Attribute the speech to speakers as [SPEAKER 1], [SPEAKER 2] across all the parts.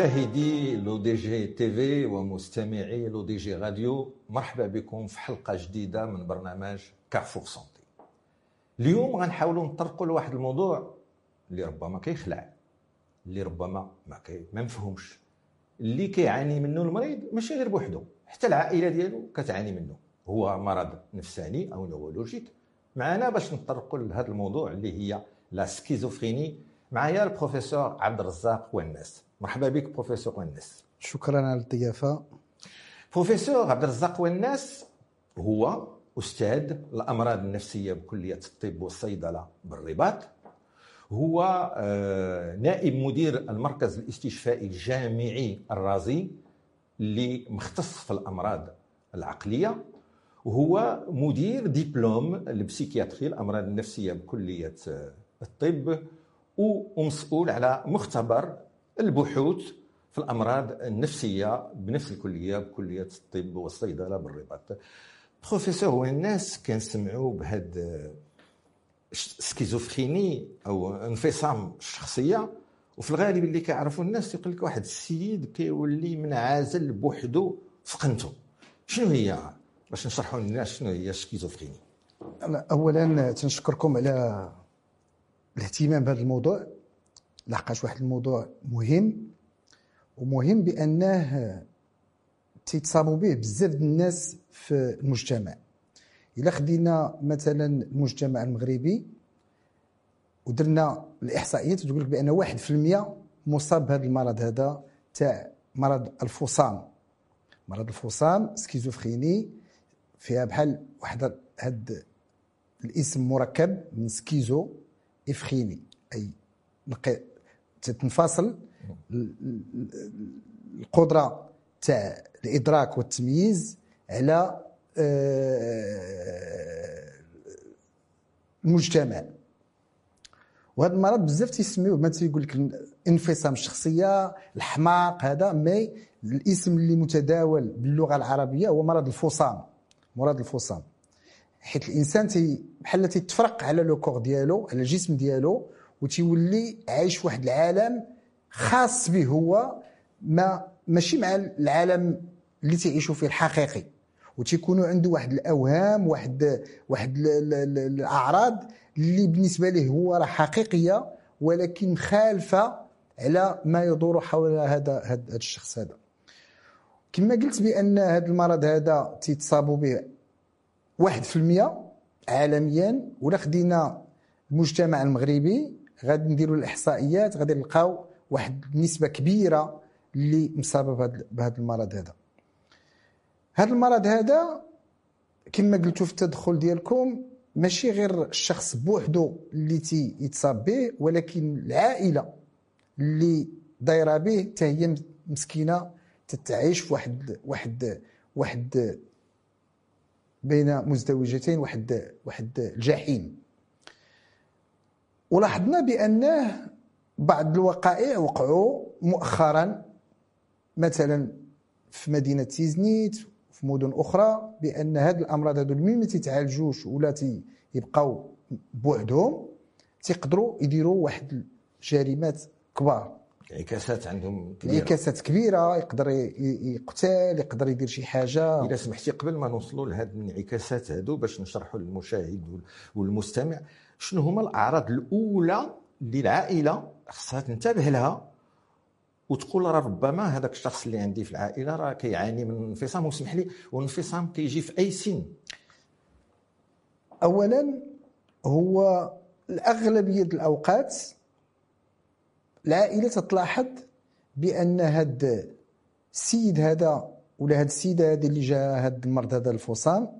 [SPEAKER 1] مشاهدي Le Desk TV ومستمعي Le Desk راديو مرحبا بكم في حلقة جديدة من برنامج Carrefour santé اليوم غنحاولوا نطرقوا لواحد الموضوع اللي ربما كيخلع اللي ربما ما كي ما مفهومش اللي كيعاني منه المريض ماشي غير بوحدو حتى العائلة ديالو كتعاني منه. هو مرض نفساني أو neurologique معنا باش نطرقوا لهذا الموضوع اللي هي la schizophrénie. معايا البروفيسور عبد الرزاق والناس. مرحبا بك بروفيسور والناس
[SPEAKER 2] شكرا على الضيافه
[SPEAKER 1] بروفيسور عبد الرزاق والناس هو أستاذ الأمراض النفسية بكلية الطب والصيدلة بالرباط. هو آه، نائب مدير المركز الاستشفائي الجامعي الرازي اللي مختص في الأمراض العقلية. وهو مدير دبلوم ال psychiatrie الأمراض النفسية بكلية آه، الطب. ومسؤول على مختبر البحوث في الأمراض النفسية بنفس الكلية بكلية الطب والصيدلة بالرباط. بروفيسور الناس كنسمعوا بهاد schizophrénie أو انفصام الشخصية وفي الغالب اللي كيعرفوا الناس يقول لك واحد السيد كيولي منعزل بوحدو في قنته شنو هي؟ باش نشرحوا للناس شنو هي ال
[SPEAKER 2] schizophrénie اولا تنشكركم على الاهتمام بهذا الموضوع. لحقاش واحد الموضوع مهم ومهم بأنه تيتصابوا به بزاف الناس في المجتمع. إلا خدينا مثلا المجتمع المغربي ودرنا الإحصائيات تقول لك بان 1% مصاب بهذا المرض هذا تاع مرض الفصام مرض الفصام سكيزوفريني فيها بحال واحد هاد الاسم مركب من schizo et phrénie أي تنفصل القدرة تاع الإدراك والتمييز على آه، المجتمع. وهذا المرض بزاف تيسميوه ما تيقول لك انفصام الشخصية الحماق هذا mais الاسم اللي متداول باللغة العربية هو مرض الفصام. مرض الفصام. حيت الإنسان تي بحال تيتفرق على لو كور ديالو على الجسم ديالو وتيولي عايش واحد العالم خاص به هو ما ماشي مع العالم اللي تعيشوا فيه الحقيقي. وتيكونوا عنده واحد الأوهام واحد واحد الأعراض اللي بالنسبة له هو راه حقيقية ولكن خالفة على ما يدور حول هذا هذا الشخص هذا. كما قلت بأن هذا المرض هذا تيتصابوا به 1% عالميا ولا خدينا المجتمع المغربي غادي نديروا الإحصائيات غادي نلقاو واحد النسبة كبيرة اللي مصابه بهذا المرض هذا. هذا المرض هذا كما قلتوا في التدخل ديالكم ماشي غير الشخص بوحدو اللي تي يتصاب به ولكن العائلة اللي دايرة به حتى هي مسكينة تتعيش في واحد واحد واحد بين مزدوجتين واحد واحد الجحيم. ولاحظنا بأنه بعض الوقائع وقعوا مؤخرا مثلا في مدينة تيزنيت في مدن أخرى بأن هاد الأمراض هادو اللي ما تيتعالجوش ولا تيبقاو بوحدهم تيقدروا يديروا واحد الجريمات كبار.
[SPEAKER 1] انعكاسات عندهم كبيرة.
[SPEAKER 2] انعكاسات كبيرة يقدر يقتل يقدر يدير شي حاجة.
[SPEAKER 1] إذا سمحتي قبل ما نوصلوا لهذه الانعكاسات هادو باش نشرحوا للمشاهد والمستمع شنو هما الأعراض الأولى اللي العائلة خصها تنتبه لها وتقول راه ربما هذاك الشخص اللي عندي في العائلة راه كيعاني من انفصام. وسمح لي والانفصام كيجي في أي سن؟
[SPEAKER 2] اولا هو الأغلبية الأوقات العائلة تتلاحظ بأن هاد السيد هذا ولا هاد السيدة هذه اللي جا هاد المرض هذا الفصام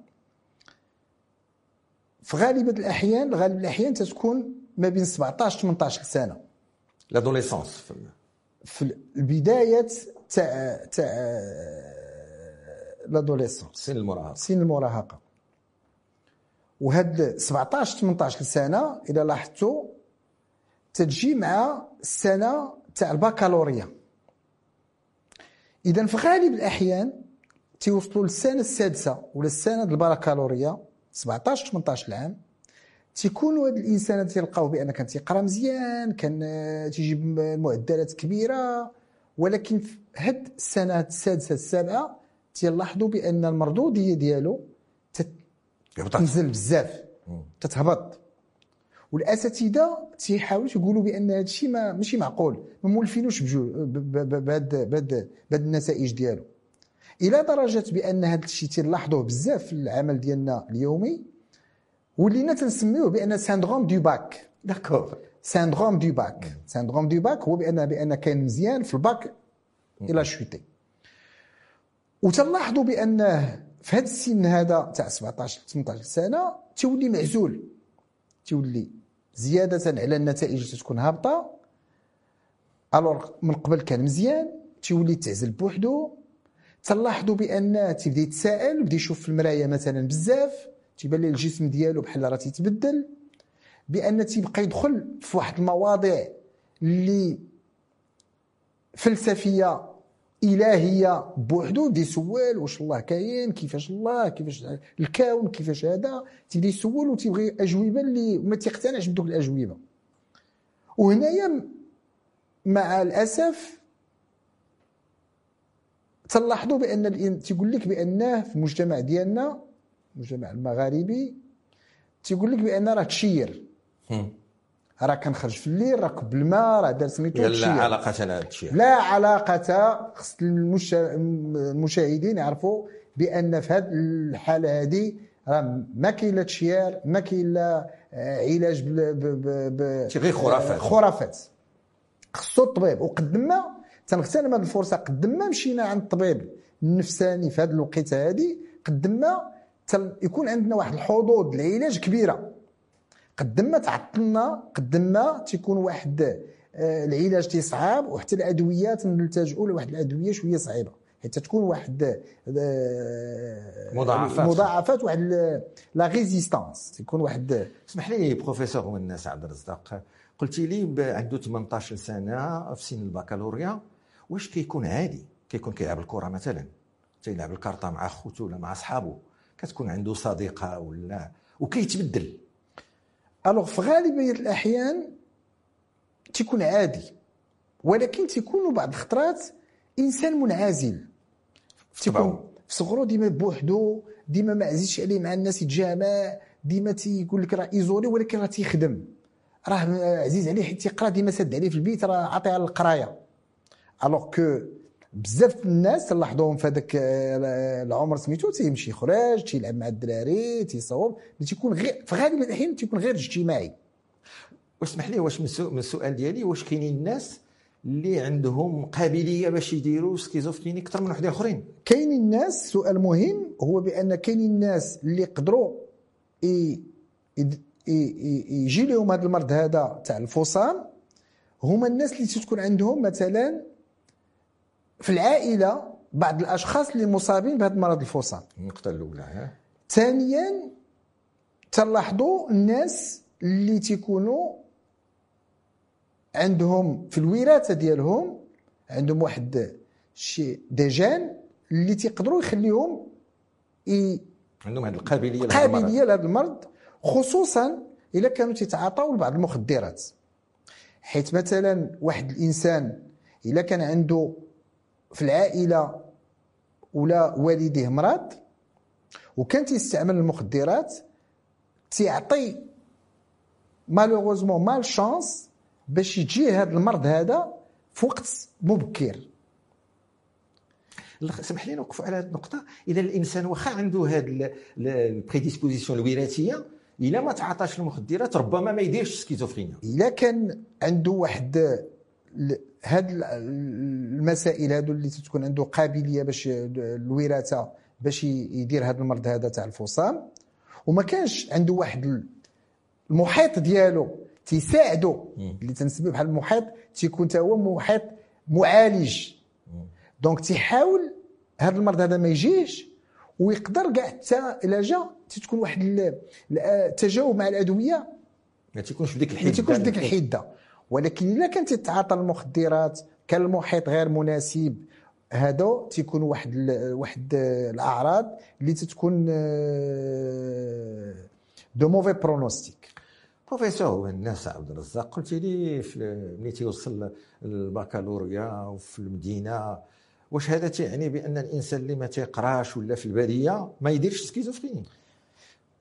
[SPEAKER 2] في غالبيه الأحيان غالب الأحيان تتكون ما بين 17 18 سنة.
[SPEAKER 1] لادوليسونس
[SPEAKER 2] في البداية تاع تاع لادوليسونس
[SPEAKER 1] سن المراهقة.
[SPEAKER 2] سن المراهقة. وهاد 17 18 سنة اذا لاحظتوا تجي مع السنة تاع البكالوريا. اذا في غالب الأحيان تيوصلوا للسنة السادسة ولا السنة البكالوريا. 17 18 عام تيكونوا هاد الإنسان تيلقاوه بأن كان تيقرا مزيان كان تيجيب معدلات كبيرة ولكن في هاد السنة السادسة السابعة تيلاحظوا بأن المردوديه ديالو. تنزل بزاف تتهبط. والأساتذة تيحاولوا يقولوا بأن هذا الشيء ما ماشي معقول ما مولفينوش بهاد بهاد النتائج ديالو. إلى درجة بأن هذا الشيء تلاحظوه بزاف في العمل ديالنا اليومي ولينا تنسميوه بأن syndrome du bac
[SPEAKER 1] d'accord
[SPEAKER 2] syndrome du bac syndrome du bac هو بان بأن كان مزيان في الباك إلى شوتي وتلاحظوا بانه في هذا السن هذا تاع 17 18 سنة تولي معزول. تولي زيادة على النتائج اللي تكون هابطة. alors من قبل كان مزيان تيولي تعزل بوحدو. تلاحظوا بأن تيبدا يتساءل وبدأ يشوف في المرايه مثلا بزاف تيبان ليه الجسم ديالو بحال راه تيتبدل بأن تيبقى يدخل في واحد المواضيع اللي فلسفية إلهية بوحدو يبدأ يسول واش الله كاين كيفاش الله كيفاش الكون كيفاش هذا تيبدأ يسول وتيبغي أجوبة اللي ما تيقتنعش بدوك الأجوبة. وهنايا مع الأسف تلاحظوا بأن تيقول لك بأنه في المجتمع ديالنا المجتمع المغاربي تيقول لك بأن راه تشير. راه كنخرج في الليل راه كب الماء راه دار سميتو
[SPEAKER 1] لا
[SPEAKER 2] تشير.
[SPEAKER 1] علاقة لهذا الشيء
[SPEAKER 2] لا علاقة خص المشا- المشاهدين يعرفوا بأن في هذه الحالة هذه راه ما كاين لا تشيار ما كاين لا آه، علاج ب- ب- ب-
[SPEAKER 1] غير خرافات.
[SPEAKER 2] آه، خرافات. خصو الطبيب. وقدم ما تنغتنم هذه الفرصة. قدم ما مشينا عند الطبيب النفساني في هذه الوقيتة هذه قدم ما يكون عندنا واحد الحظوظ العلاج كبيرة. قدم ما تعطلنا قدم ما تيكون واحد آه، العلاج تيصعب وحتى الادويات نلتجئوا لواحد الأدوية شوية صعيبة. حيت تكون واحد آه،
[SPEAKER 1] مضاعفات.
[SPEAKER 2] مضاعفات واحد لا ريزيستانس تيكون واحد
[SPEAKER 1] اسمح لي بروفيسور والناس عبد الرزاق. قلتي لي عنده 18 سنة في سن البكالوريا. واش كيكون عادي كيكون كيلعب الكرة مثلا تيلعب الكارطة مع خوتو ولا مع صحابه كتكون عنده صديقة ولا وكيتبدل.
[SPEAKER 2] ألوغ في غالبية الأحيان تيكون عادي ولكن تيكون بعض الخطرات إنسان منعزل. تيكون في صغرو ديما بوحدو ديما ما عزيزش عليه مع الناس يتجامع ديما تيقول لك راه isolé ولكن راه تيخدم. راه عزيز عليه حيت تيقرا ديما سد عليه في البيت راه عاطيها للقرايه alors que بزاف الناس تلاحظوهم في هذاك آه، العمر سميتو تيمشي يخرج تيلعب مع الدراري اللي تيكون غير في غالب الأحيان تيكون غير اجتماعي.
[SPEAKER 1] واسمح لي واش من السؤ- من السؤال ديالي واش كاينين الناس اللي عندهم قابلية باش يديروا سكيزوفريني أكثر من وحدين آخرين؟
[SPEAKER 2] كاين الناس سؤال مهم هو بأن كاين الناس اللي ي- يجي لهم هذا المرض هذا تاع الفصام هما الناس اللي تكون عندهم مثلا في العائلة بعض الأشخاص اللي مصابين بهذا المرض الفصام
[SPEAKER 1] النقطة الأولى ها؟
[SPEAKER 2] ثانيا تلاحظوا الناس اللي تيكونوا عندهم في الوراثة ديالهم عندهم واحد شي ديجان اللي تيقدروا يخليهم ي-
[SPEAKER 1] عندهم هذه القابلية لهذا المرض.
[SPEAKER 2] قابليه لهذا المرض خصوصا اذا كانوا تيتعاطوا لبعض المخدرات. حيت مثلا واحد الإنسان اذا كان عنده في العائلة ولا والديه مرض وكان تيستعمل المخدرات تيعطي malheureusement mal chance باش يجيه هذا المرض هذا في وقت مبكر.
[SPEAKER 1] سمح لي نوقفوا على هذه النقطة. إذا الإنسان واخا عنده هذه ال prédisposition الوراثية إلا ما تعاطاش المخدرات ربما ما يديرش schizophrénie
[SPEAKER 2] إلا كان عنده واحد هاد ال- المسائل هادو اللي تكون عنده قابلية باش الوراثة باش يدير هذا المرض هذا تاع الفصام وما كانش عنده واحد ال- المحيط ديالو تيساعده اللي تنسميه بحال المحيط تيكون تا هو محيط معالج. دونك تيحاول هذا المرض هذا ما يجيش ويقدر كاع حتى الا جا تتكون واحد ال- ال- التجاوب مع الأدوية.
[SPEAKER 1] ما تيكونش بديك
[SPEAKER 2] ما
[SPEAKER 1] الحده
[SPEAKER 2] تيكونش ديك الحدة. ولكن إلا كانت تتعاطى المخدرات كان المحيط غير مناسب هادو تيكون واحد واحد الأعراض اللي تتكون de mauvais pronostic.
[SPEAKER 1] بروفيسور الناس عبد الرزاق قلت لي ملي تيوصل البكالوريا وفي المدينة واش هذا تعني بأن الإنسان اللي ما تيقراش ولا في الباديه ما يديرش schizophrénie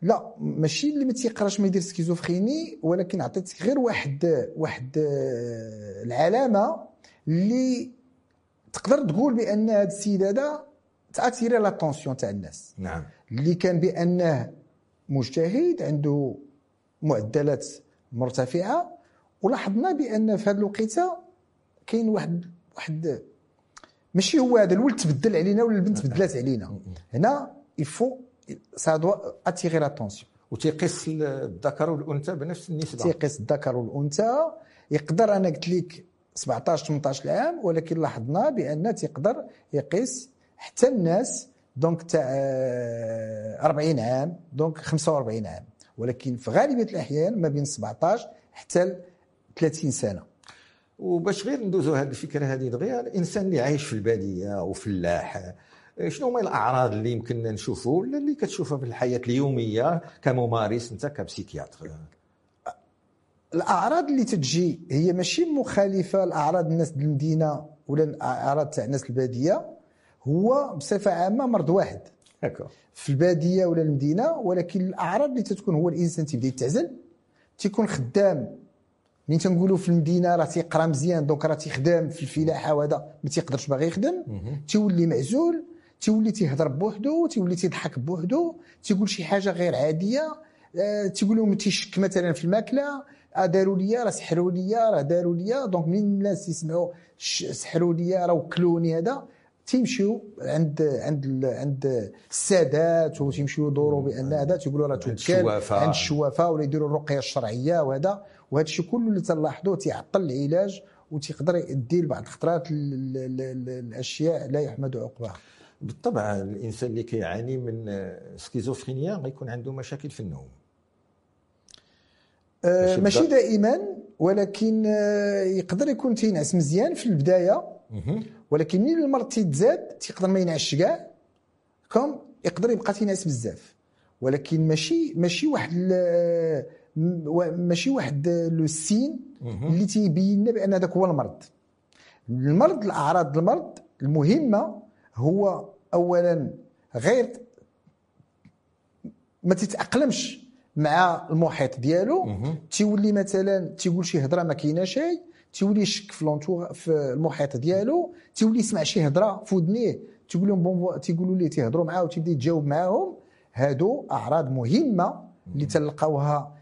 [SPEAKER 2] لا ماشي اللي ما تيقراش ما يدير schizophrénie ولكن عطيتك غير واحد واحد آه، العلامة اللي تقدر تقول بأن هذا السيد هذا تأثير l'attention تاع الناس.
[SPEAKER 1] نعم.
[SPEAKER 2] اللي كان بأنه مجتهد عنده معدلات مرتفعة ولاحظنا بأن في هذه الوقيتة كاين واحد واحد ماشي هو هذا الولد تبدل علينا ولا البنت تبدلات علينا. هنا il faut ça doit attirer l'attention
[SPEAKER 1] وتيقيس الذكر والانثى بنفس النسبة
[SPEAKER 2] تيقيس الذكر والانثى يقدر أنا قلت لك 17 18 عام ولكن لاحظنا بأن تيقدر يقيس حتى الناس donc تاع 40 عام donc 45 عام. ولكن في غالبية الأحيان ما بين 17 حتى 30 سنة.
[SPEAKER 1] وباش غير ندوزو هذه الفكرة هذه دغيا الإنسان اللي عايش في البادية وفلاح شنو هما الأعراض اللي يمكن نشوفوا ولا اللي كتشوفها في الحياة اليومية كممارس انت ك
[SPEAKER 2] psychiatre الأعراض اللي تجي هي ماشي مخالفة لأعراض الناس المدينة ولا الأعراض تاع الناس البادية هو بصفة عامة مرض واحد. في البادية ولا المدينة ولكن الأعراض اللي تتكون هو الإنسان تيبدأ يتعزل تيكون خدام. من تنقولوا في المدينة راه تيقرأ مزيان donc راه تيخدم في الفلاحة وهذا ما تيقدرش باغي يخدم تيولي معزول تيولي تيهضر بوحدو تيولي تيضحك بوحدو تيقول شي حاجة غير عادية آه، تيقول لهم تيشك مثلا في الماكلة آه، داروا لي راه سحروا لي راه داروا لي donc من الناس يسمعوا سحروا لي راه وكلوني هذا تيمشيو عند عند عند السادات وتيمشيو يدوروا بأن هذا تيقولوا راه توكل عند الشوافة. ولا يديروا الرقية الشرعية وهذا وهذا الشيء كله اللي تنلاحظوه تيعطل العلاج وتيقدر يدير بعض الخطرات الأشياء لا يحمد عقباها
[SPEAKER 1] بالطبع الإنسان اللي كيعاني من سكيزوفرينيا غيكون عنده مشاكل في النوم.
[SPEAKER 2] أه ماشي دائما ولكن آه، يقدر يكون تينعس مزيان في البداية ولكن ملي المرض تيتزاد تيقدر ما ينعسش كاع comme يقدر يبقى تينعس بزاف. ولكن ماشي ماشي واحد ماشي واحد le signe اللي تيبين لنا بأن هذاك هو المرض. المرض الأعراض المرض المهمة هو اولا غير ما تتأقلمش مع المحيط ديالو. تيولي مثلا تيقول شي هضره ما كاينة شيء تيولي يشك في في المحيط ديالو تيولي يسمع شي هضره في ودنيه تيقول لهم بون تيقولوا ليه تيهضروا معاه وتيبدأ يتجاوب معاهم. هادو أعراض مهمة اللي تلقاوها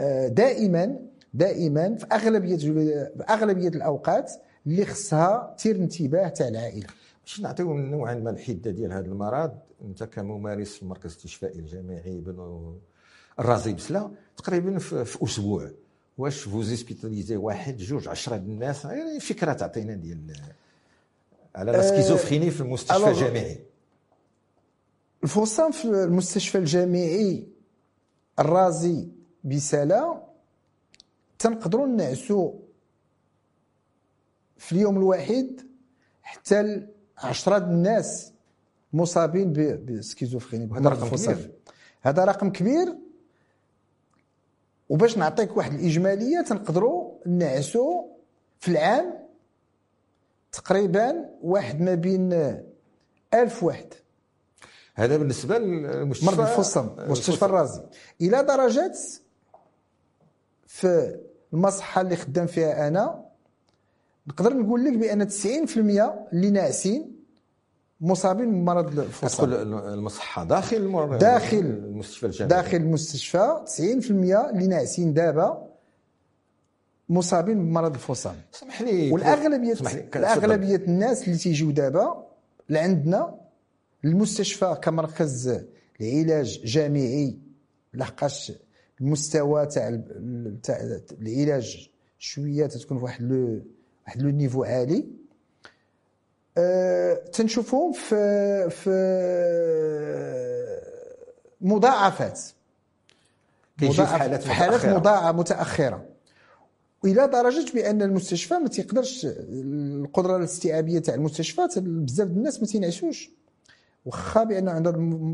[SPEAKER 2] آه، دائما دائما في أغلبية في أغلبية الأوقات اللي خصها تير انتباه تاع العائلة.
[SPEAKER 1] باش نعطيو نوعا ما الحدة ديال هذا المرض. أنت كممارس في مركز الاستشفائي الجامعي بن الرازي بسلا تقريبا في أسبوع. واش vous hospitalisez واحد جوج عشرة الناس؟ يعني فكرة تعطينا ديال على la schizophrénie في المستشفى الجامعي.
[SPEAKER 2] الفصام في المستشفى الجامعي الرازي بسلا تنقدروا نعسوا في اليوم الواحد حتى عشرة الناس مصابين بسكيزوفريني
[SPEAKER 1] هذا رقم كبير.
[SPEAKER 2] هذا رقم كبير. وباش نعطيك واحد الإجمالية تنقدروا نعسوا في العام تقريبا واحد ما بين ألف واحد.
[SPEAKER 1] هذا بالنسبة للمستشفى
[SPEAKER 2] مرض الفصم مستشفى الرازي. إلى درجه في المصحة اللي خدام فيها أنا نقدر نقول لك بأن 90% اللي ناعسين مصابين بمرض الفصام.
[SPEAKER 1] تدخل المصحة داخل المر...
[SPEAKER 2] داخل.
[SPEAKER 1] المستشفى الجامعي.
[SPEAKER 2] داخل المستشفى 90% اللي ناعسين دابا مصابين بمرض الفصام.
[SPEAKER 1] سمح لي
[SPEAKER 2] والاغلبيه الأغلبية الناس اللي تيجيو دابا لعندنا المستشفى كمركز العلاج جامعي لحقاش المستوى تاع تاع العلاج شوية تتكون في واحد لو واحد لو نيفو عالي. أه تنشوفهم في في مضاعفات.
[SPEAKER 1] كيجي في حالات
[SPEAKER 2] في حالات مضاعفه متأخرة. إلى درجة بأن المستشفى ما تيقدرش القدرة الاستيعابية تاع المستشفى بزاف الناس ما تينعسوش. واخا بان عنده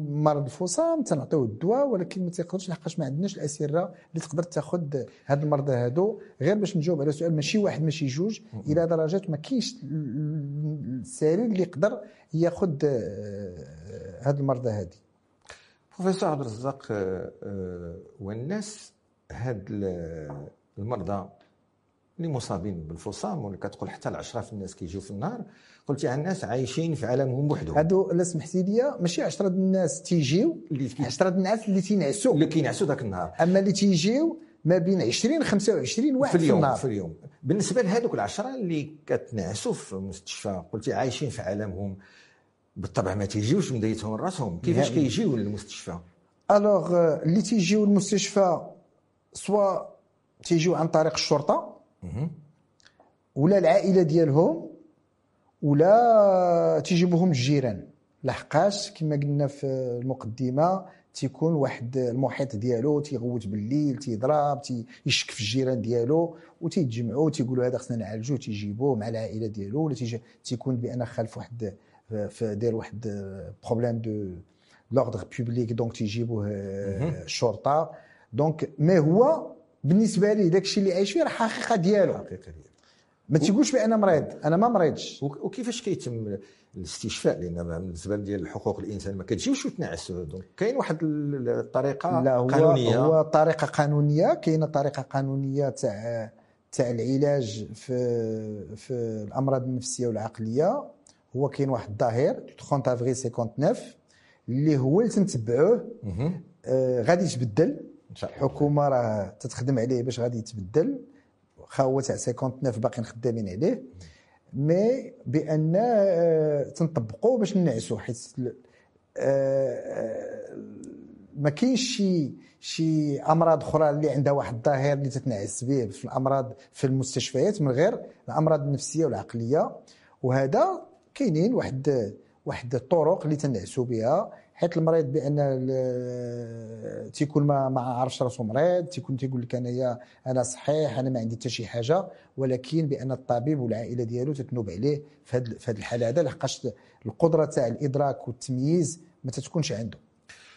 [SPEAKER 2] مرض الفصام تنعطيوه الدواء ولكن ما تيقدرش لحقاش ما عندناش الاسره اللي تقدر تاخذ هاد المرضى هادو. غير باش نجاوب على سؤال ماشي واحد ماشي جوج إلى درجه ما كاينش السرير اللي يقدر ياخذ آه، هاد المرضى هادي.
[SPEAKER 1] بروفيسور عبد الرزاق آه، آه، والناس هاد المرضى اللي مصابين بالفصام واللي كتقول حتى العشرة في الناس كيجيو في النهار قلتي على الناس عايشين في عالمهم بوحدهم.
[SPEAKER 2] هادو لا سمحتي لي ماشي 10 الناس تيجيو 10 الناس اللي تينعسوا
[SPEAKER 1] اللي كينعسوا ذاك النهار.
[SPEAKER 2] أما اللي تيجيو ما بين 20 25 واحد
[SPEAKER 1] في اليوم
[SPEAKER 2] في, النهار.
[SPEAKER 1] في اليوم. بالنسبة لهذوك العشرة اللي كتنعسوا في المستشفى قلتي عايشين في عالمهم بالطبع ما تيجيوش من ديتهم راسهم كيفاش كيجيو للمستشفى؟
[SPEAKER 2] Alors اللي تيجيو للمستشفى soit تيجيو عن طريق الشرطة. ولا العائلة ديالهم ولا تيجيبوهم الجيران لحقاش كما قلنا في المقدمة تيكون واحد المحيط ديالو تيغوت بالليل تيضرب تيشك في الجيران ديالو وتيتجمعوا تيقولوا هذا خصنا نعالجوه تيجيبوه مع العائلة ديالو ولا تيجي تيكون بأن خالف واحد داير واحد problème de l'ordre public donc تيجيبوه الشرطه donc ما هو بالنسبة لي داك الشيء اللي عايش فيه راه حقيقة ديالو. حقيقة ديالو. ما تيقولش بأن مريض. أنا ما مريضش.
[SPEAKER 1] وكيفاش كيتم الاستشفاء؟ لأن بالنسبة ديال حقوق الإنسان ما كتجيوش وتنعس. donc كاين واحد الطريقة
[SPEAKER 2] لا هو
[SPEAKER 1] قانونية.
[SPEAKER 2] هو طريقة قانونية. كاينة طريقة قانونية تاع تاع العلاج في في الأمراض النفسية والعقلية. هو كاين واحد الظاهر 30 أفريل 59 اللي هو اللي تنتبعوه آه غادي يتبدل. الحكومة راه تتخدم عليه باش غادي يتبدل. واخا هو تاع 59 باقيين خدامين عليه. مي بأن آه تنطبقوا باش ننعسوا حيت آه آه ما كاينش شي شي أمراض أخرى اللي عندها واحد الظاهر اللي تتنعس به في الأمراض في المستشفيات من غير الأمراض النفسية والعقلية. وهذا كاينين واحد واحد الطرق اللي تنعسوا بها حيت المريض بأن تيكون ما ما عرفش راسو مريض تيكون تيقول لك أنايا أنا صحيح أنا ما عندي حتى شي حاجة ولكن بأن الطبيب والعائلة ديالو تتنوب عليه في هذه الحالة هذا لحقاش القدرة تاع الإدراك والتمييز ما تتكونش عنده.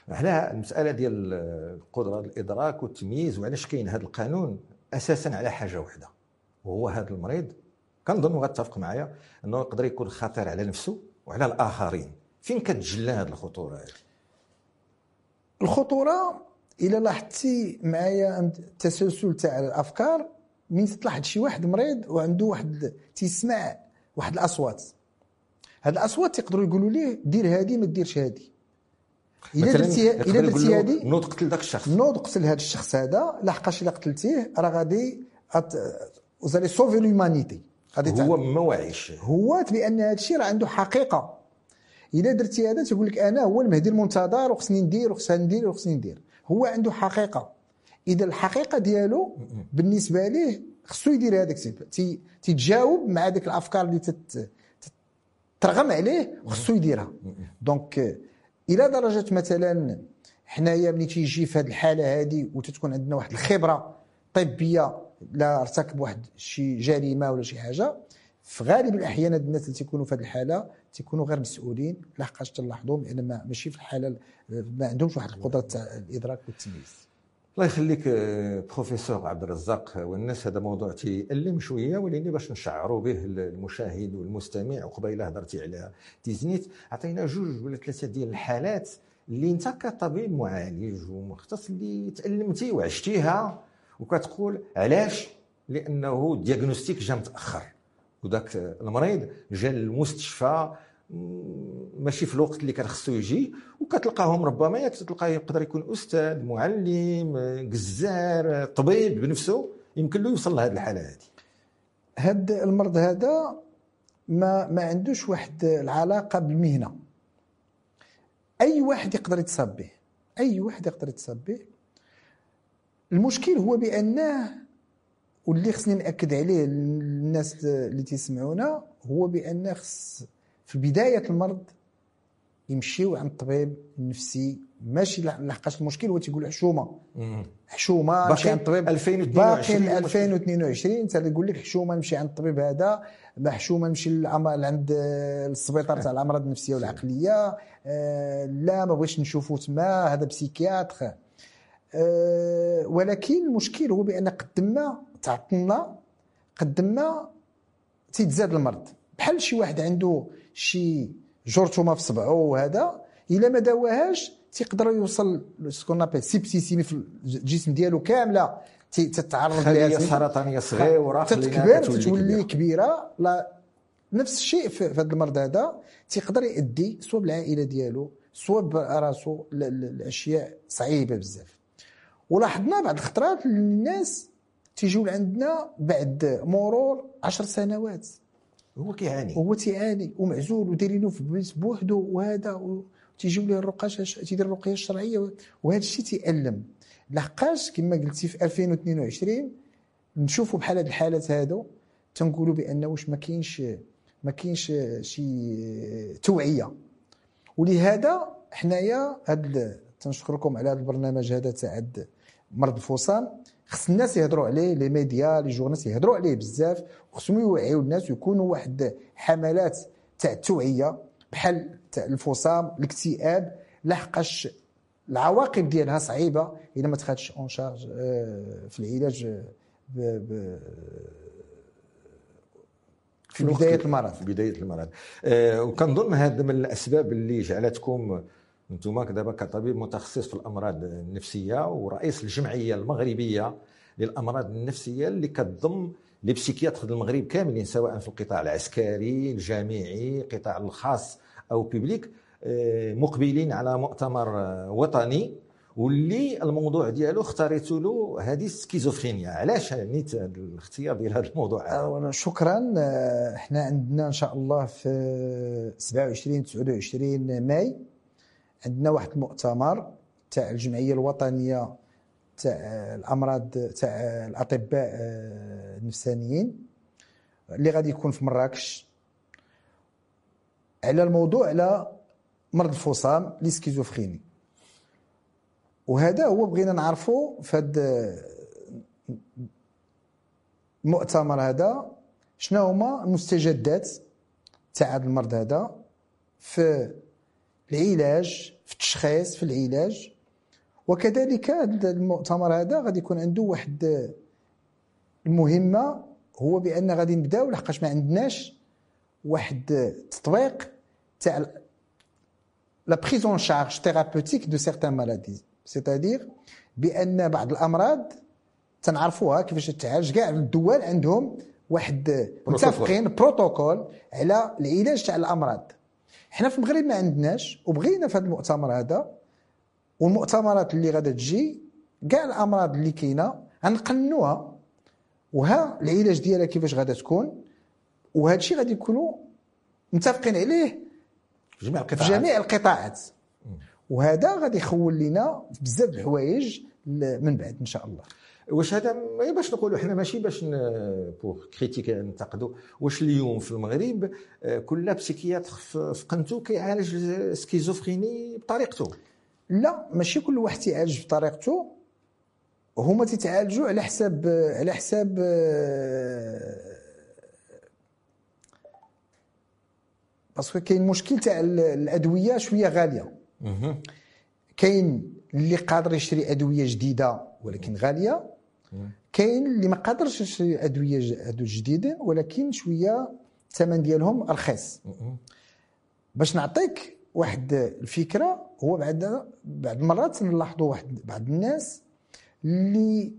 [SPEAKER 1] على المسألة ديال القدرة الإدراك والتمييز وعلاش كاين هذا القانون أساسا على حاجة واحدة وهو هذا المريض. كنظن غتفق معايا أنه يقدر يكون خطير على نفسه وعلى الآخرين. فين كتجلى هذه الخطورة هذه
[SPEAKER 2] الخطورة إلا لاحظتي معايا التسلسل تاع الأفكار من تلاحظ شي واحد مريض وعنده واحد تيسمع واحد الأصوات. هاد الأصوات تيقدروا يقولوا ليه دير هادي ما ديرش هادي.
[SPEAKER 1] إلا درتي إلا درتي هادي نوض قتل ذاك الشخص.
[SPEAKER 2] نوض قتل هذا الشخص هذا لحقاش إلا قتلتيه راه غادي vous allez sauver l'humanité
[SPEAKER 1] غادي هو ما واعيش
[SPEAKER 2] هو بأن هذا الشيء راه عنده حقيقة. إلا درتي هذا تقول لك أنا هو المهدي المنتظر وخصني ندير وخصني ندير وخصني ندير. هو عنده حقيقة. إذا الحقيقة ديالو بالنسبة ليه خصو يدير هذاك تيتجاوب مع هذيك الأفكار اللي تت ترغم عليه خصو يديرها. donc إلى درجة مثلا حنايا ملي تيجي في هذه الحالة هذه وتتكون عندنا واحد الخبرة طبية لا ارتكب واحد شي جريمة ولا شي حاجة في غالب الأحيان الناس اللي تيكونوا في هذه الحالة تيكونوا غير مسؤولين لحقاش تلاحظوا بأن ما ماشي في الحالة ما عندهمش واحد القدرة تاع الإدراك والتمييز.
[SPEAKER 1] الله يخليك بروفيسور عبد الرزاق. والناس هذا موضوع تيألم شوية ولكن باش نشعروا به المشاهد والمستمع وقبيله هضرتي على تيزنيت عطينا جوج ولا ثلاثة ديال الحالات اللي انت كطبيب معالج ومختص اللي تألمتي وعشتيها وكتقول علاش؟ لأنه الدياغنوستيك جا متأخر. وذاك المريض جا للمستشفى ماشي في الوقت اللي كان خصو يجي وكتلقاهم ربما تلقاه يقدر يكون أستاذ معلم جزار طبيب بنفسه يمكن له يوصل لهذه الحالة هذه.
[SPEAKER 2] هذا المرض هذا ما ما عندوش واحد العلاقة بالمهنة. أي واحد يقدر يتصاب به أي واحد يقدر يتصاب به. المشكل هو بأنه واللي خصني نأكد عليه للناس اللي تسمعونا هو بأن خص في بداية المرض يمشيو عند الطبيب النفسي. ماشي لحقاش المشكل هو تيقول حشومة. حشومة نمشي عند الطبيب.
[SPEAKER 1] 2022
[SPEAKER 2] باقي 2022 انت يقول لك حشومة نمشي عند الطبيب هذا. ما حشومه نمشي عند السبيطار تاع الأمراض النفسية والعقلية. آه، لا ما بغيتش نشوفو تما. هذا بسيكياتر. آه، ولكن المشكل هو بأن قدمنا تعطلنا قدمنا تيتزاد المرض. بحال شي واحد عنده شي جرثومه في صبعه وهذا إلا ما داواهاش تيقدر يوصل سكون ابل سيبسيسيمي في الجسم ديالو كاملة. تتعرض لها
[SPEAKER 1] سرطانية صغيرة
[SPEAKER 2] تتكبر تتولي
[SPEAKER 1] كبيرة.
[SPEAKER 2] كبيرة. لا نفس الشيء في هذا المرض هذا تيقدر يؤدي سواء بالعائله ديالو سواء براسو الأشياء صعيبة بزاف. ولاحظنا بعض الخطرات الناس تيجيو لعندنا بعد مرور عشر سنوات.
[SPEAKER 1] هو كيعاني.
[SPEAKER 2] وهو تيعاني ومعزول ودايرينه في بيت بوحدو وهذا تيجيو ليه الرقاش تيدير الرقية الشرعية وهذا الشيء تيألم. لحقاش كما قلتي في 2022 نشوفوا بحال هاد الحالات هادو تنقولوا بان واش ما كاينش ما كاينش شي توعية. ولهذا حنايا هاد تنشكركم على هذا البرنامج هذا تاع مرض الفصام خص الناس يهضروا عليه لي ميديا لي جورناليست يهضروا عليه بزاف وخصهم يوعيو الناس ويكونوا واحد حملات تاع التوعيه بحال تاع الفصام الاكتئاب لحقاش العواقب ديالها صعيبة اذا ما تخادش en charge آه، في العلاج آه، ب ب في بداية المرض.
[SPEAKER 1] في بداية المرض. آه وكنظن هذا من الأسباب اللي جعلتكم أنتم دابا كطبيب متخصص في الأمراض النفسية ورئيس الجمعية المغربية للأمراض النفسية اللي كتضم لي المغرب كاملين سواء في القطاع العسكري الجامعي القطاع الخاص أو public آه، مقبلين على مؤتمر آه، وطني. واللي الموضوع ديالو اختاريتوا له هذه السكيزوفرينيا. علاش نيت الاختيار ديال هذا الموضوع؟ هذا؟
[SPEAKER 2] أولا شكرا. آه، إحنا عندنا إن شاء الله في 27 29 ماي. عندنا واحد المؤتمر تاع الجمعية الوطنية تاع الأمراض تاع الأطباء آه، النفسانيين اللي غادي يكون في مراكش. على الموضوع على مرض الفصام لي سكيزوفريني. وهذا هو بغينا نعرفه في هذا المؤتمر هذا شنو هما المستجدات تاع هذا المرض هذا في العلاج في التشخيص في العلاج. وكذلك المؤتمر هذا غادي يكون عنده واحد المهمة هو بأن غادي نبداو لحقاش ما عندناش واحد التطبيق تاع la prise en charge thérapeutique de certaines maladies c'est-à-dire بأن بعض الأمراض تنعرفوها كيفاش تعالج كاع الدول عندهم واحد متفقين بروتوكول على العلاج تاع الأمراض. حنا في المغرب ما عندناش وبغينا في هذا المؤتمر هذا والمؤتمرات اللي غادا تجي كاع الأمراض اللي كاينة غنقننوها. وها العلاج ديالها كيفاش غادا تكون وهذا الشيء غادي يكونوا متفقين عليه
[SPEAKER 1] في جميع
[SPEAKER 2] في
[SPEAKER 1] القطاعات.
[SPEAKER 2] جميع القطاعات. وهذا غادي يخول لنا بزاف الحوايج من بعد إن شاء الله.
[SPEAKER 1] واش هذا باش نقولوا حنا ماشي باش pour critiquer ننتقدوا. واش اليوم في المغرب آه، كل psychiatre في قنته كيعالج schizophrénie بطريقته
[SPEAKER 2] لا ماشي كل واحد تيعالج بطريقته هما تيتعالجوا على حساب على حساب آه، parce que كاين مشكل تاع ال- الأدوية شوية غالية. كاين اللي قادر يشري أدوية جديدة ولكن غالية. كاين اللي ما قادرش أدوية أدوية جديدة ولكن شوية الثمن ديالهم رخيص باش نعطيك واحد الفكرة هو بعد بعد المرات نلاحظوا واحد بعض الناس اللي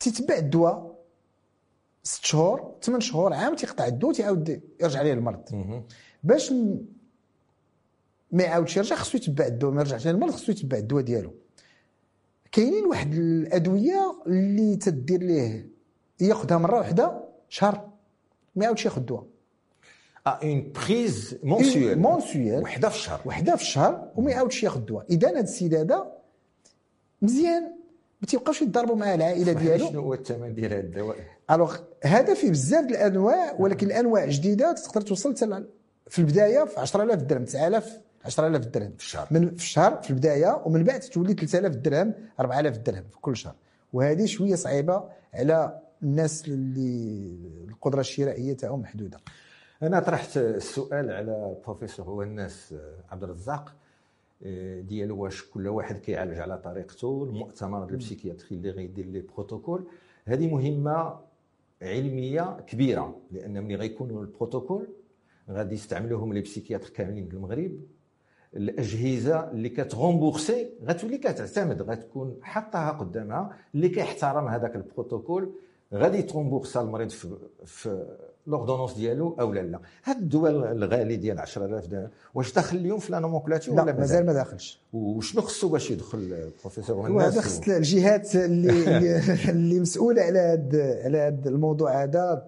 [SPEAKER 2] تتبع الدواء ست شهور ثمان شهور عام تيقطع الدواء تيعاود يرجع ليه المرض باش ما يعاودش يرجع خصو يتبع الدواء ما يرجعش للمرض خصو يتبع الدواء ديالو. كاينين واحد الأدوية اللي تدير ليه ياخذها مرة واحدة شهر ما يعاودش ياخذ الدواء.
[SPEAKER 1] آه une prise mensuelle
[SPEAKER 2] mensuelle
[SPEAKER 1] وحدة في الشهر
[SPEAKER 2] وحدة في الشهر وما يعاودش ياخذ الدواء. إذا هذا السيد هذا مزيان ما تيبقاوش يتضاربوا مع العائلة ديالو.
[SPEAKER 1] شنو هو الثمن ديال هذا الدواء؟
[SPEAKER 2] alors هذا فيه بزاف الأنواع ولكن الأنواع جديدة تقدر توصل في البداية في 10000 درهم 9000 10000 درهم.
[SPEAKER 1] في الشهر.
[SPEAKER 2] من في الشهر في البداية ومن بعد تولي 3000 درهم 4000 درهم في كل شهر. وهذه شوية صعيبة على الناس اللي القدرة الشرائية تاعهم محدودة.
[SPEAKER 1] أنا طرحت السؤال على بروفيسور هو الناس عبد الرزاق آه، ديالو واش كل واحد كيعالج على طريقته المؤتمر البسيكياتري اللي غيدير لي بروتوكول. هذه مهمة علمية كبيرة لأن ملي غيكونوا البروتوكول غادي يستعملوهم لي بسيكياتر كاملين في المغرب. الأجهزة اللي كت rembourser غتولي كتعتمد غتكون حطها قدامها اللي كيحترم هذاك البروتوكول. غادي ت rembourser المريض في, في l'ordonnance ديالو أو لا لا. هاد الدواء الغالي ديال 10000 درهم واش داخل اليوم في la nomenclature
[SPEAKER 2] لا
[SPEAKER 1] ولا
[SPEAKER 2] مازال ما داخلش.
[SPEAKER 1] وشنو خصو باش يدخل بروفيسور وناس
[SPEAKER 2] هذا خص الجهات اللي اللي- مسؤولة على هذا على هذا الموضوع هذا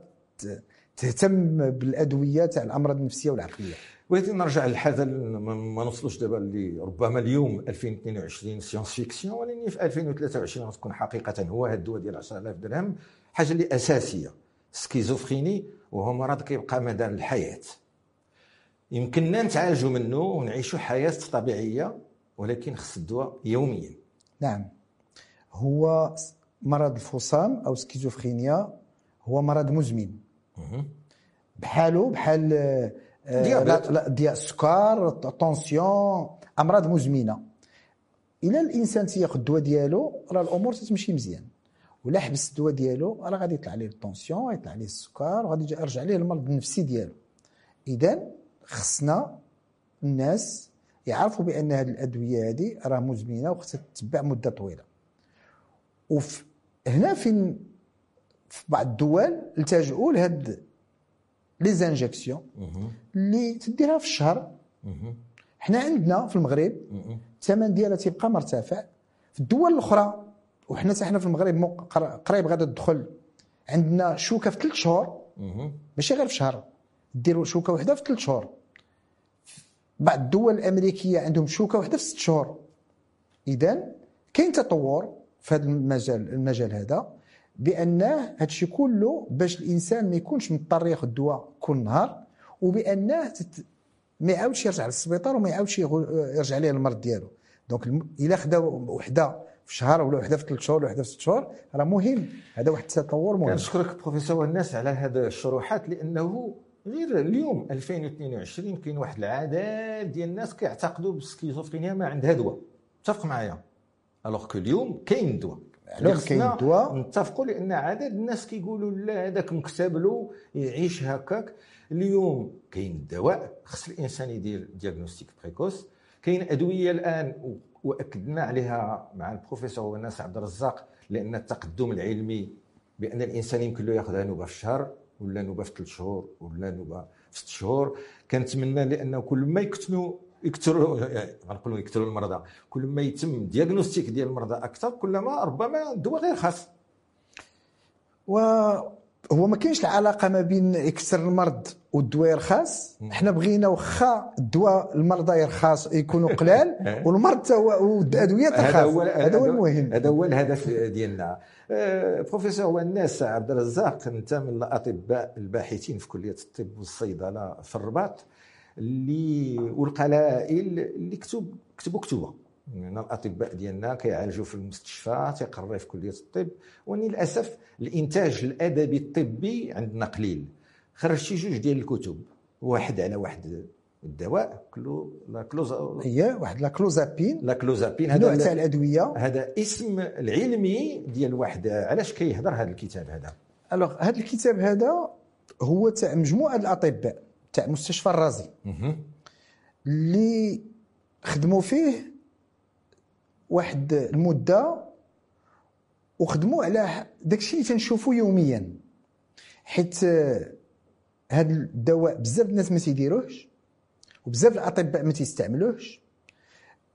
[SPEAKER 2] تهتم بالأدوية تاع الأمراض النفسية والعقلية.
[SPEAKER 1] بغيت نرجع ما ما نوصلوش دابا اللي ربما اليوم 2022 science fiction ولكن في 2023 غتكون حقيقة هو هاد الدواء ديال 10000 درهم حاجة اللي أساسية schizophrénie وهو مرض كيبقى مدى الحياة. يمكننا نتعالجوا منه ونعيشوا حياة طبيعية ولكن خص الدواء يوميا.
[SPEAKER 2] نعم. هو مرض الفصام أو سكيزوفرينيا هو مرض مزمن. بحاله بحال ديال السكر الطونسيون امراض مزمنه إلى الانسان تياخذ الدواء ديالو راه الأمور تتمشي مزيان ولا حبس الدواء ديالو راه غادي يطلع عليه الطونسيون يطلع عليه السكر وغادي يرجع عليه المرض النفسي ديالو اذا خصنا الناس يعرفوا بان هذه الادويه هذه راه مزمنه وخصها تتبع مده طويله وف هنا فين في بعض الدول التجؤوا لهاد لي زانجيكسيون اللي تديرها في الشهر حنا عندنا في المغرب الثمن ديالها تيبقى مرتفع في الدول الاخرى وحنا حتى حنا في المغرب قريب غادا تدخل عندنا شوكه في ثلاث شهور ماشي غير في شهر ديروا شوكه واحدة في ثلاث شهور بعض الدول الامريكيه عندهم شوكه واحدة في ست شهور اذا كاين تطور في هذا المجال المجال هذا بأنه هذا الشيء كله باش الإنسان ما يكونش مضطر ياخذ دواء كل نهار وبأنه تت... ما يعاودش يرجع للسبيطار وما يعاودش يرجع ليه المرض ديالو. donc الم... إلا خدا وحده في شهر ولا وحده في ثلاث شهور ولا وحده في ست شهور راه مهم. هذا واحد التطور مهم.
[SPEAKER 1] كنشكرك بروفيسور وناس على هذه الشروحات لأنه غير اليوم 2022 كاين واحد العدد ديال الناس كيعتقدوا بالسكيزوفرينيا ما عندها دواء. اتفق معايا. alors que اليوم كاين دواء. خصنا
[SPEAKER 2] كاين.
[SPEAKER 1] نتفقوا لأن عدد الناس كيقولوا لا هذاك مكتب له يعيش هكاك. اليوم كاين الدواء خص الإنسان يدير diagnostic précoce كاين أدوية الآن وأكدنا عليها مع البروفيسور وناس عبد الرزاق لأن التقدم العلمي بأن الإنسان يمكن له يأخذها نوبة في الشهر ولا نوبة في ثلاث شهور ولا نوبة في ست شهور. كنتمنى لأنه كل ما يكتنوا يكثروا غنقولوا يكثروا المرضى. كل ما يتم دياغنوستيك ديال المرضى أكثر كلما ربما الدواء غير خاص.
[SPEAKER 2] وهو ما كاينش العلاقة ما بين يكسر المرض والدواء يرخص حنا بغينا واخا الدواء المرضى يرخص يكونوا قلال والمرض تا هو والأدوية ترخص
[SPEAKER 1] هذا هو
[SPEAKER 2] هذا هو المهم.
[SPEAKER 1] هذا هو الهدف ديالنا. آه، بروفيسور والناس عبد الرزاق انت من الأطباء الباحثين في كلية الطب والصيدلة في الرباط. اللي والقلائل اللي كتب كتبوا كتبه من الأطباء ديالنا كيعالجوا في المستشفى تيقري في كلية الطب. ولكن للأسف الإنتاج الأدبي الطبي عندنا قليل. خرج شي جوج ديال الكتب واحد على واحد الدواء كلو لا كلوز
[SPEAKER 2] هي واحد لا كلوزابين.
[SPEAKER 1] لا كلوزابين.
[SPEAKER 2] نوع
[SPEAKER 1] هذا
[SPEAKER 2] تاع الأدوية.
[SPEAKER 1] هذا اسم العلمي ديال واحد. علاش كيهضر هذا الكتاب هذا؟
[SPEAKER 2] ألوغ هذا الكتاب هذا هو تاع مجموعة الأطباء. تاع مستشفى الرازي. اللي خدموا فيه واحد المدة وخدموا على داكشي اللي تنشوفوا يوميا. حيت آه، هذا الدواء بزاف الناس ما تيديروهش وبزاف الأطباء ما تيستعملوهش.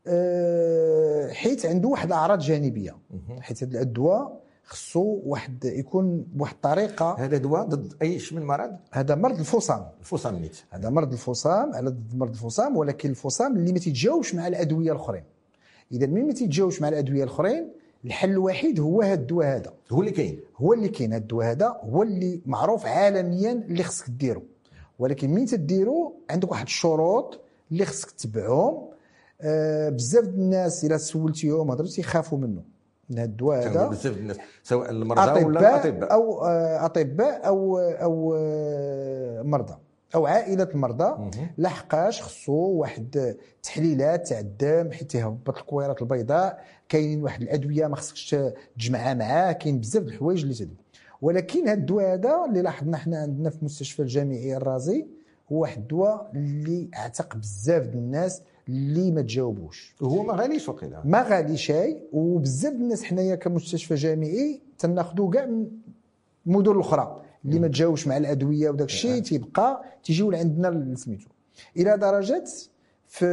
[SPEAKER 2] آه، حيت عنده واحد الأعراض جانبية. حيت هذا الدواء خصو واحد يكون بواحد الطريقة.
[SPEAKER 1] هذا دواء ضد أي شيء من المرض؟
[SPEAKER 2] هذا مرض الفصام
[SPEAKER 1] الفوساميت
[SPEAKER 2] هذا مرض الفصام على ضد مرض الفصام ولكن الفصام اللي ما تيتجاوبش مع الأدوية الأخرين. إذا ملي ما تيتجاوبش مع الأدوية الأخرين الحل الوحيد هو هذا الدواء هذا.
[SPEAKER 1] هو اللي كاين.
[SPEAKER 2] هو اللي كاين هذا الدواء هذا هو اللي معروف عالميا اللي خصك ديرو. ولكن مين تديرو؟ عندك واحد الشروط اللي خصك تتبعهم آه بزاف الناس إلا سولتيهم هضروا تيخافوا منه. من الدواء هذا.
[SPEAKER 1] بزاف الناس سواء المرضى ولا
[SPEAKER 2] أطباء
[SPEAKER 1] الأطباء.
[SPEAKER 2] أو آه، أطباء أو أو آه، مرضى أو عائلة المرضى. لحقاش خصو واحد التحليلات تاع الدم حيت يهبط الكويرات البيضاء. كاينين واحد الأدوية ما خصكش تجمعها معاه. كاين بزاف الحوايج اللي تدوي. ولكن هذا الدواء هذا اللي لاحظنا حنا عندنا في المستشفى الجامعي الرازي هو واحد الدواء اللي أعتق بزاف د الناس اللي ما تجاوبوش.
[SPEAKER 1] هو ما غاليش وقيلا.
[SPEAKER 2] ما غالي شيء وبزاف الناس حنايا كمستشفى جامعي تناخذوا كاع من المدن الاخرى اللي ما تجاوبش مع الأدوية وداك الشيء تيبقى تيجيو لعندنا سميتو. إلى درجة في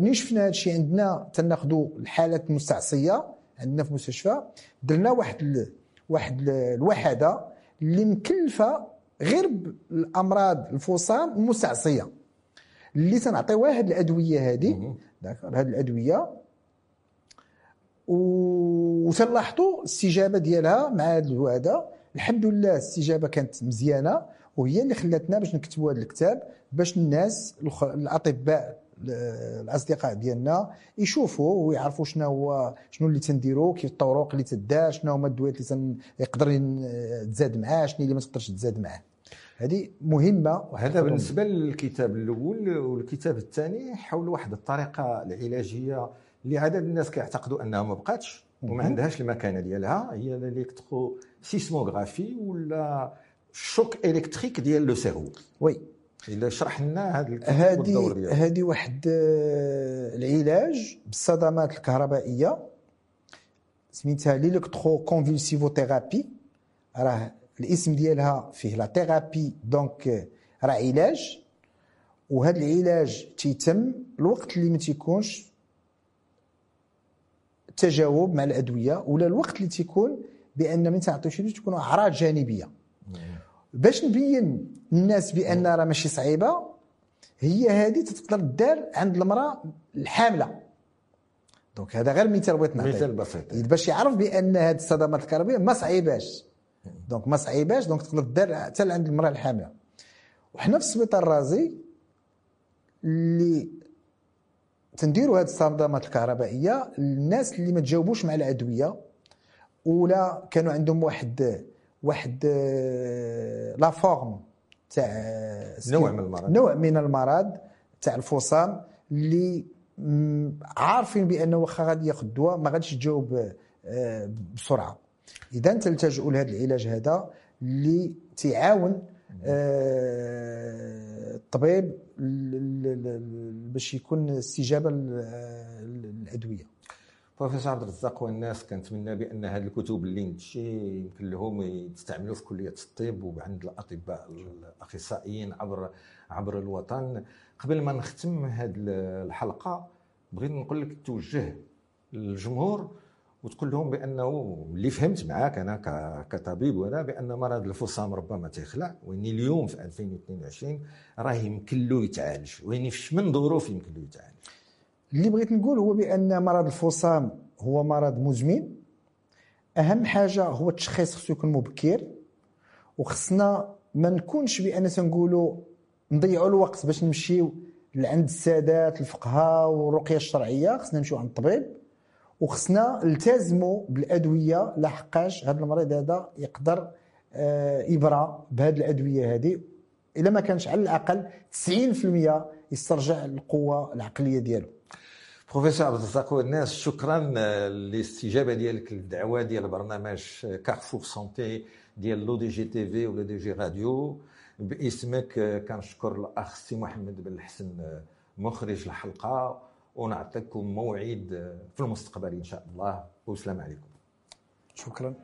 [SPEAKER 2] ملي شفنا هذا الشيء عندنا؟ تناخذوا الحالات المستعصية عندنا في المستشفى درنا واحد ال... واحد ال- الوحدة اللي مكلفة غير بالامراض الفصام المستعصية. اللي تنعطيوها هاد الأدوية هذه. داكور. هاد الأدوية. وتلاحظوا الاستجابة ديالها مع هذا الحمد لله الاستجابة كانت مزيانة وهي اللي خلاتنا باش نكتبوا هذا الكتاب باش الناس الأطباء ال- الأصدقاء ديالنا يشوفوا ويعرفوا شنو هو شنو اللي تنديروا كيف الطرق اللي تدار شنو هما الدويات اللي يقدر ين- تزاد معاه شنو اللي ما تقدرش تزاد معاه. هذه مهمة
[SPEAKER 1] وهذا بالنسبة للكتاب الأول والكتاب الثاني حول واحد الطريقة العلاجية اللي عدد الناس كيعتقدوا أنها ما بقاتش وما. عندهاش المكانة ديالها هي ال électrosismographie ولا choc électrique ديال le cerveau.
[SPEAKER 2] oui.
[SPEAKER 1] إلا شرح لنا هذا
[SPEAKER 2] هذه هذه واحد آه، العلاج بالصدمات الكهربائية سميتها l'électroconvulsivothérapie راه الاسم ديالها فيه la thérapie donc آه، راه علاج. وهذا العلاج تيتم الوقت اللي ما تيكونش تجاوب مع الأدوية ولا الوقت اللي تيكون بأن من تعطيو شي تكون أعراض جانبية. باش نبين للناس بأن راه ماشي صعيبة هي هذه تقدر دار عند المرأة الحاملة. donc هذا غير مثال بغيت نعطيه.
[SPEAKER 1] مثال بسيط.
[SPEAKER 2] باش يعرف بأن هذه الصدمات الكهربائية ما صعيباش donc ما صعيباش donc تقدر دار حتى عند المرأة الحامله وحنا في السبيطار الرازي اللي تنديروا هذه الصدمات الكهربائية للناس اللي ما تجاوبوش مع الأدوية ولا كانوا عندهم واحد واحد la forme تاع
[SPEAKER 1] نوع من المرض.
[SPEAKER 2] نوع من المرض تاع الفصام اللي عارفين بأنه واخا غادي ياخذ الدواء ما غاديش تجاوب آه، بسرعة. إذا تلتجئوا لهذا العلاج هذا اللي تيعاون آه، الطبيب باش يكون استجابه للادويه
[SPEAKER 1] بروفيسور عبد الرزاق والناس كنتمنى بان هذه الكتب اللي نتشي يمكن لهم يستعملوا في كليه الطب وعند الاطباء الاخصائيين عبر عبر الوطن قبل ما نختم هذه الحلقة بغيت نقول لك توجه للجمهور وتقول لهم بأنه اللي فهمت معاك أنا كطبيب وأنا بأن مرض الفصام ربما تيخلع وان اليوم في 2022 راه يمكن له يتعالج وان من ظروف يمكن له يتعالج.
[SPEAKER 2] اللي بغيت نقول هو بأن مرض الفصام هو مرض مزمن. أهم حاجة هو التشخيص خصو يكون مبكر وخصنا ما نكونش بأن تنقولوا نضيعوا الوقت باش نمشيو لعند السادات الفقهاء والرقية الشرعية خصنا نمشيو عند الطبيب. وخصنا نلتزموا بالأدوية لحقاش هذا المريض هذا يقدر آه، يبرى بهذه الأدوية هذه إلا ما كانش على الأقل 90% يسترجع القوة العقلية ديالو.
[SPEAKER 1] بروفيسور عبد الرزاق والناس شكرا آه، للاستجابه ديالك للدعوة ديال برنامج Carrefour santé ديال لو دي جي تي في ولا دي جي راديو. باسمك آه، كنشكر الأخ سي محمد بن الحسن آه، مخرج الحلقة. ونعطيكم موعد في المستقبل إن شاء الله. والسلام عليكم.
[SPEAKER 2] شكرا.